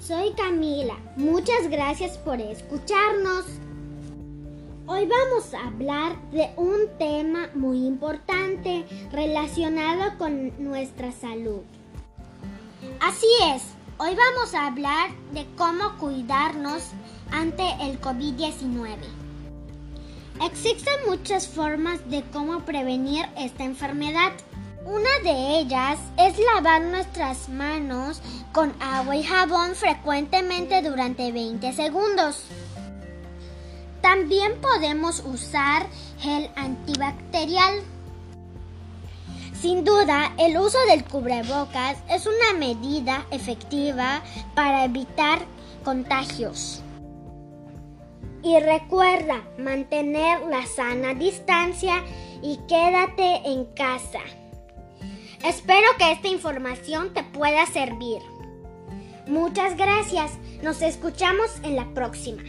Soy Camila. Muchas gracias por escucharnos. Hoy vamos a hablar de un tema muy importante relacionado con nuestra salud. Así es, hoy vamos a hablar de cómo cuidarnos ante el COVID-19. Existen muchas formas de cómo prevenir esta enfermedad. Una de ellas es lavar nuestras manos con agua y jabón frecuentemente durante 20 segundos. También podemos usar gel antibacterial. Sin duda, el uso del cubrebocas es una medida efectiva para evitar contagios. Y recuerda mantener la sana distancia y quédate en casa. Espero que esta información te pueda servir. Muchas gracias. Nos escuchamos en la próxima.